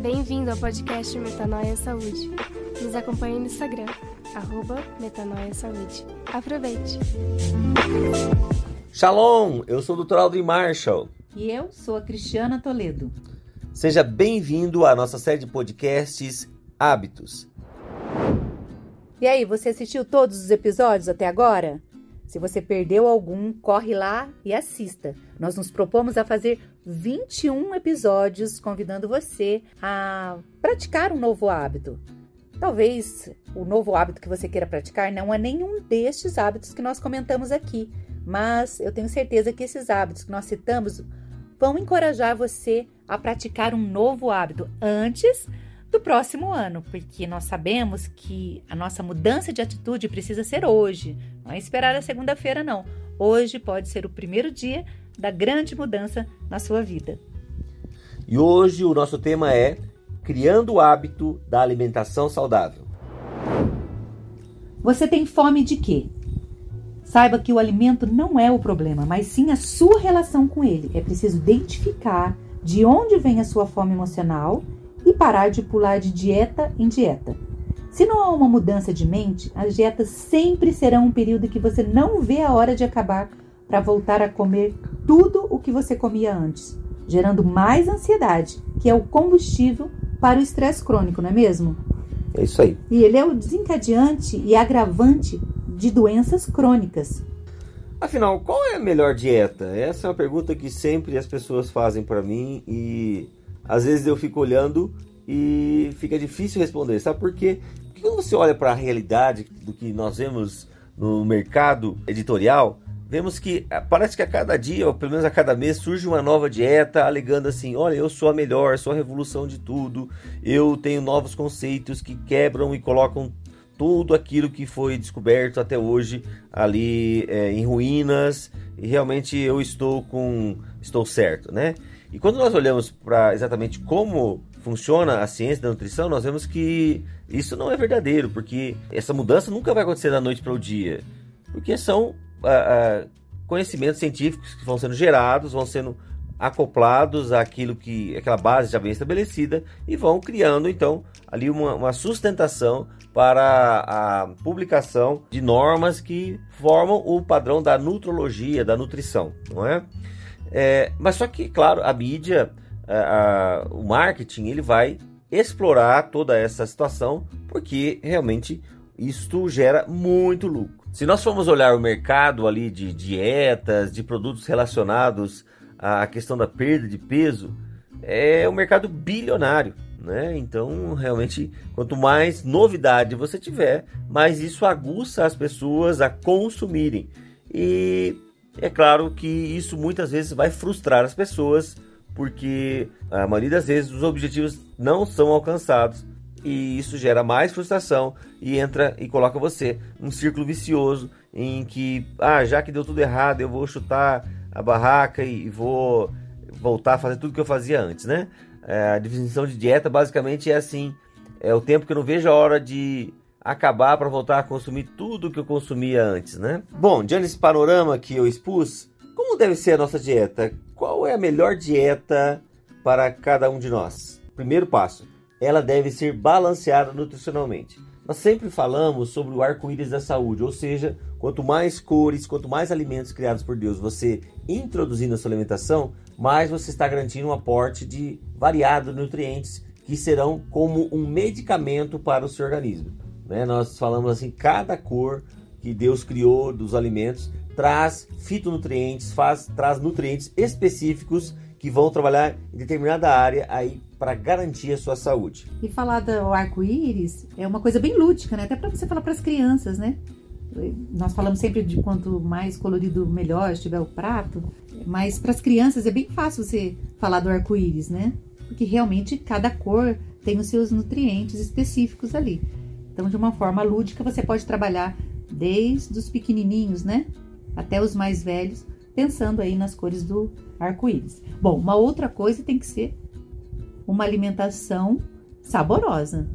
Bem-vindo ao podcast Metanoia Saúde. Nos acompanhe no Instagram, arroba Metanoia Saúde. Aproveite! Shalom, eu sou o Dr. Aldrin Marshall. E eu sou a Cristiana Toledo. Seja bem-vindo à nossa série de podcasts Hábitos. E aí, você assistiu todos os episódios até agora? Se você perdeu algum, corre lá e assista. Nós nos propomos a fazer 21 episódios convidando você a praticar um novo hábito. Talvez o novo hábito que você queira praticar não é nenhum destes hábitos que nós comentamos aqui, mas eu tenho certeza que esses hábitos que nós citamos vão encorajar você a praticar um novo hábito antes do próximo ano, porque nós sabemos que a nossa mudança de atitude precisa ser hoje, não é esperar a segunda-feira, não. Hoje pode ser o primeiro dia da grande mudança na sua vida. E hoje o nosso tema é Criando o hábito da alimentação saudável. Você tem fome de quê? Saiba que o alimento não é o problema, mas sim a sua relação com ele. É preciso identificar de onde vem a sua fome emocional e parar de pular de dieta em dieta. Se não há uma mudança de mente, as dietas sempre serão um período que você não vê a hora de acabar para voltar a comer tudo o que você comia antes, gerando mais ansiedade, que é o combustível para o estresse crônico, não é mesmo? É isso aí. E ele é o desencadeante e agravante de doenças crônicas. Afinal, qual é a melhor dieta? Essa é uma pergunta que sempre as pessoas fazem para mim e às vezes eu fico olhando e fica difícil responder. Sabe por quê? Porque quando você olha para a realidade do que nós vemos no mercado editorial, vemos que ah, parece que a cada dia, ou pelo menos a cada mês, surge uma nova dieta alegando assim: olha, eu sou a melhor, sou a revolução de tudo, eu tenho novos conceitos que quebram e colocam tudo aquilo que foi descoberto até hoje ali é, em ruínas e realmente eu estou com estou certo, né? E quando nós olhamos para exatamente como funciona a ciência da nutrição, nós vemos que isso não é verdadeiro, porque essa mudança nunca vai acontecer da noite para o dia, porque são ah, ah, conhecimentos científicos que vão sendo gerados, vão sendo acoplados àquilo que aquela base já bem estabelecida e vão criando então ali uma, uma sustentação para a publicação de normas que formam o padrão da nutrologia, da nutrição, não é? É, mas só que, claro, a mídia, a, a, o marketing, ele vai explorar toda essa situação porque realmente isto gera muito lucro. Se nós formos olhar o mercado ali de dietas, de produtos relacionados à questão da perda de peso, é um mercado bilionário. Né? Então, realmente, quanto mais novidade você tiver, mais isso aguça as pessoas a consumirem. E é claro que isso muitas vezes vai frustrar as pessoas, porque a maioria das vezes os objetivos não são alcançados e isso gera mais frustração e entra e coloca você num círculo vicioso em que, ah, já que deu tudo errado, eu vou chutar a barraca e vou voltar a fazer tudo que eu fazia antes, né? É, a definição de dieta basicamente é assim: é o tempo que eu não vejo a hora de acabar para voltar a consumir tudo que eu consumia antes, né? Bom, diante desse panorama que eu expus, como deve ser a nossa dieta? Qual é a melhor dieta para cada um de nós? Primeiro passo: ela deve ser balanceada nutricionalmente. Nós sempre falamos sobre o arco-íris da saúde, ou seja, quanto mais cores, quanto mais alimentos criados por Deus você introduzir na sua alimentação, mais você está garantindo um aporte de variados nutrientes que serão como um medicamento para o seu organismo. Né? Nós falamos assim, cada cor que Deus criou dos alimentos traz fitonutrientes, faz, traz nutrientes específicos que vão trabalhar em determinada área aí para garantir a sua saúde. E falar do arco-íris é uma coisa bem lúdica, né? Até para você falar para as crianças, né? Nós falamos sempre de quanto mais colorido melhor estiver o prato, mas para as crianças é bem fácil você falar do arco-íris, né? Porque realmente cada cor tem os seus nutrientes específicos ali. Então, de uma forma lúdica, você pode trabalhar desde os pequenininhos, né, até os mais velhos, pensando aí nas cores do arco-íris. Bom, uma outra coisa tem que ser uma alimentação saborosa.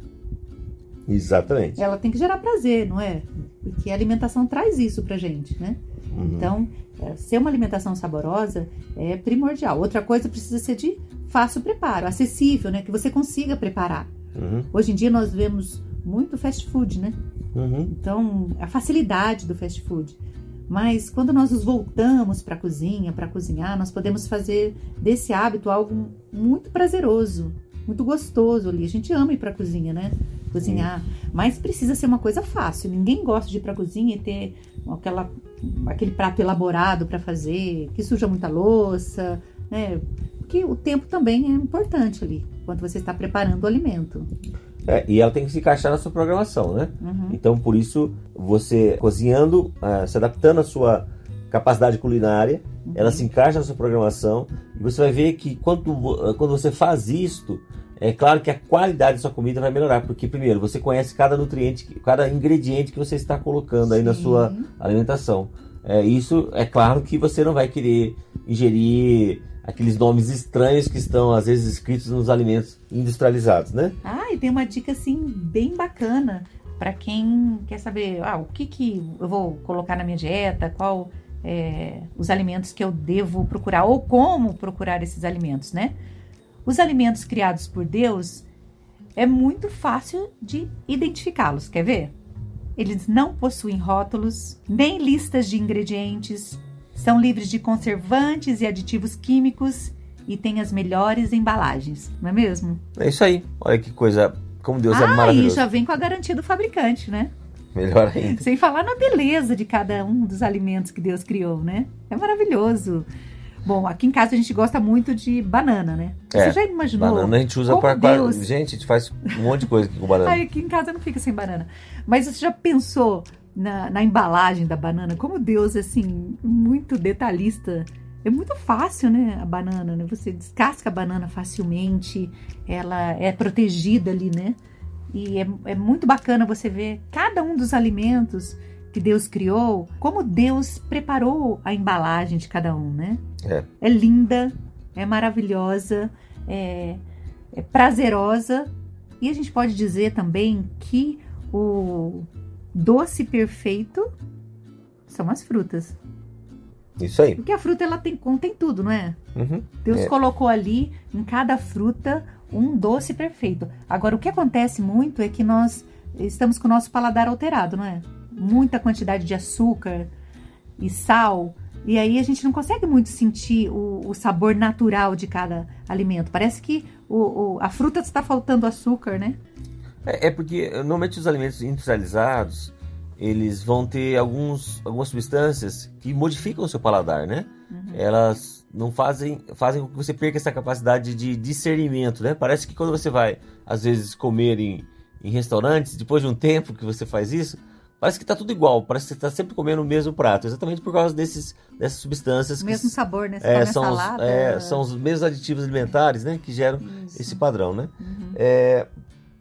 Exatamente. Ela tem que gerar prazer, não é? Porque a alimentação traz isso pra gente, né? Uhum. Então, é, ser uma alimentação saborosa é primordial. Outra coisa precisa ser de fácil preparo, acessível, né? Que você consiga preparar. Uhum. Hoje em dia nós vemos muito fast food, né? Uhum. Então, a facilidade do fast food. Mas quando nós nos voltamos para a cozinha, para cozinhar, nós podemos fazer desse hábito algo muito prazeroso, muito gostoso ali. A gente ama ir para a cozinha, né? Cozinhar. Mas precisa ser uma coisa fácil. Ninguém gosta de ir para a cozinha e ter aquela, aquele prato elaborado para fazer, que suja muita louça, né? Porque o tempo também é importante ali, quando você está preparando o alimento. É, e ela tem que se encaixar na sua programação, né? Uhum. Então, por isso, você cozinhando, ah, se adaptando à sua capacidade culinária, Uhum. ela se encaixa na sua programação e você vai ver que quando, vo- quando você faz isto, é claro que a qualidade da sua comida vai melhorar, porque primeiro, você conhece cada nutriente, cada ingrediente que você está colocando aí na Sim. sua alimentação. É, isso é claro que você não vai querer ingerir aqueles nomes estranhos que estão às vezes escritos nos alimentos industrializados, né? Ah, e tem uma dica assim bem bacana para quem quer saber ah, o que, que eu vou colocar na minha dieta, qual é, os alimentos que eu devo procurar ou como procurar esses alimentos, né? Os alimentos criados por Deus é muito fácil de identificá-los, quer ver? Eles não possuem rótulos, nem listas de ingredientes, são livres de conservantes e aditivos químicos e têm as melhores embalagens, não é mesmo? É isso aí. Olha que coisa, como Deus é Ah, e maravilhoso. já vem com a garantia do fabricante, né? Melhor ainda. Sem falar na beleza de cada um dos alimentos que Deus criou, né? É maravilhoso. Bom, aqui em casa a gente gosta muito de banana, né? É, Você já imaginou? Banana a gente usa para Deus- Gente, a gente faz um monte de coisa aqui com banana. Ai, aqui em casa não fica sem banana. Mas você já pensou na, na embalagem da banana? Como Deus, assim, muito detalhista. É muito fácil, né? A banana, né? Você descasca a banana facilmente, ela é protegida ali, né? E é, é muito bacana você ver cada um dos alimentos que Deus criou, como Deus preparou a embalagem de cada um, né? É. É linda, é maravilhosa, é, é prazerosa e a gente pode dizer também que o doce perfeito são as frutas. Isso aí. Porque a fruta ela tem, contém tudo, não é? Uhum. Deus É. colocou ali em cada fruta um doce perfeito. Agora, o que acontece muito é que nós estamos com o nosso paladar alterado, não é? Muita quantidade de açúcar e sal. E aí a gente não consegue muito sentir o, o sabor natural de cada alimento. Parece que o, o- a fruta está faltando açúcar, né? É, é porque normalmente os alimentos industrializados eles vão ter alguns, algumas substâncias que modificam o seu paladar, né? Elas não fazem fazem com que você perca essa capacidade de discernimento, né? Parece que quando você vai às vezes comer em, em restaurantes, depois de um tempo que você faz isso, parece que tá tudo igual, parece que você está sempre comendo o mesmo prato, exatamente por causa desses dessas substâncias O que mesmo sabor, né? Você é, são, os, salada. é, são os mesmos aditivos alimentares, né, que geram Isso. esse padrão, né? Uhum. É,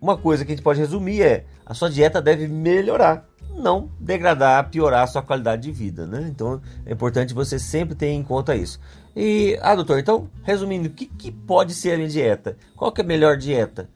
uma coisa que a gente pode resumir é a sua dieta deve melhorar, não degradar, piorar a sua qualidade de vida, né? Então é importante você sempre ter em conta isso. E, ah, doutor, então, resumindo, o que, que pode ser a minha dieta? Qual que é a melhor dieta?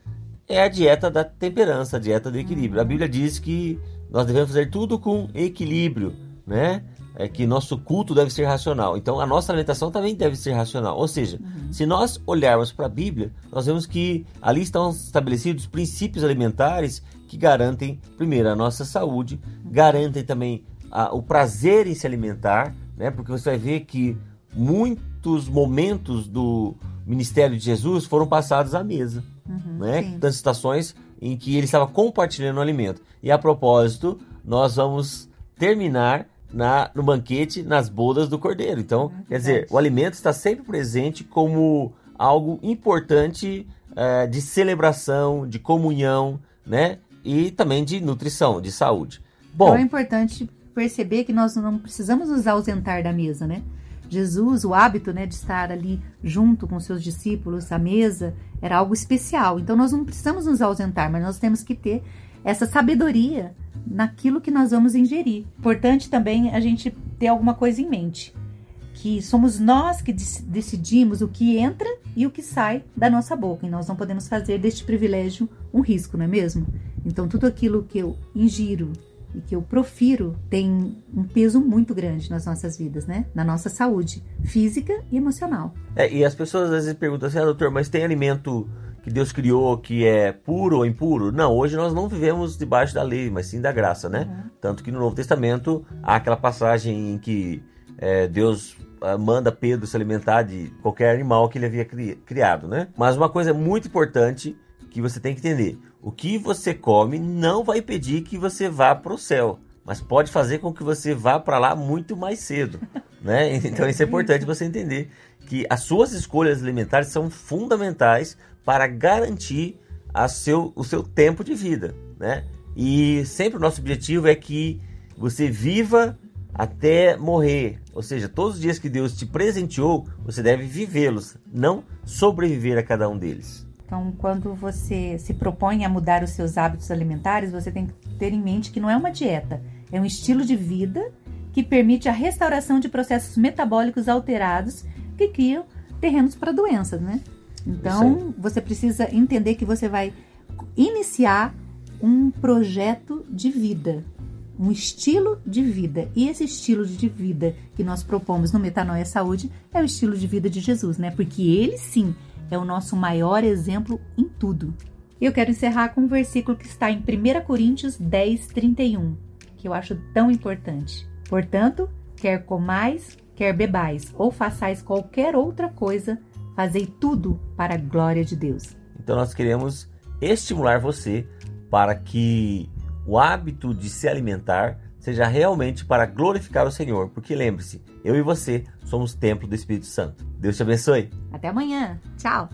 É a dieta da temperança, a dieta do equilíbrio. A Bíblia diz que nós devemos fazer tudo com equilíbrio, né? É que nosso culto deve ser racional. Então a nossa alimentação também deve ser racional. Ou seja, se nós olharmos para a Bíblia, nós vemos que ali estão estabelecidos princípios alimentares que garantem, primeiro, a nossa saúde, garantem também a- o prazer em se alimentar, né? Porque você vai ver que muitos momentos do ministério de Jesus foram passados à mesa Uhum, né? sim. Das situações em que ele estava compartilhando o alimento. E a propósito, nós vamos terminar na, no banquete, nas bodas do cordeiro. Então, Ah, quer dizer, o alimento está sempre presente como algo importante eh, de celebração, de comunhão, né? E também de nutrição, de saúde. Bom, Então é importante perceber que nós não precisamos nos ausentar da mesa, né? Jesus, o hábito né, de estar ali junto com seus discípulos à mesa era algo especial. Então nós não precisamos nos ausentar, mas nós temos que ter essa sabedoria naquilo que nós vamos ingerir. Importante também a gente ter alguma coisa em mente. Que somos nós que dec- decidimos o que entra e o que sai da nossa boca. E nós não podemos fazer deste privilégio um risco, não é mesmo? Então, tudo aquilo que eu ingiro e que eu profiro tem um peso muito grande nas nossas vidas, né? Na nossa saúde física e emocional. É, e as pessoas às vezes perguntam assim, ah, doutor, mas tem alimento que Deus criou que é puro ou impuro? Não, hoje nós não vivemos debaixo da lei, mas sim da graça, né? Uhum. Tanto que no Novo Testamento há aquela passagem em que é, Deus ah, manda Pedro se alimentar de qualquer animal que ele havia criado, né? Mas uma coisa muito importante que você tem que entender: o que você come não vai impedir que você vá para o céu, mas pode fazer com que você vá para lá muito mais cedo, né? Então isso é importante você entender que as suas escolhas alimentares são fundamentais para garantir a seu, o seu tempo de vida, né? E sempre o nosso objetivo é que você viva até morrer. Ou seja, todos os dias que Deus te presenteou, você deve vivê-los, não sobreviver a cada um deles. Então, quando você se propõe a mudar os seus hábitos alimentares, você tem que ter em mente que não é uma dieta, é um estilo de vida que permite a restauração de processos metabólicos alterados que criam terrenos para doenças, né? Então, você precisa entender que você vai iniciar um projeto de vida, um estilo de vida. E esse estilo de vida que nós propomos no Metanoia Saúde é o estilo de vida de Jesus, né? Porque ele sim é o nosso maior exemplo em tudo. Eu quero encerrar com um versículo que está em 1 Coríntios 10, 31, que eu acho tão importante. Portanto, quer comais, quer bebais, ou façais qualquer outra coisa, fazei tudo para a glória de Deus. Então nós queremos estimular você para que o hábito de se alimentar seja realmente para glorificar o Senhor, porque lembre-se, eu e você somos templo do Espírito Santo. Deus te abençoe. Até amanhã. Tchau.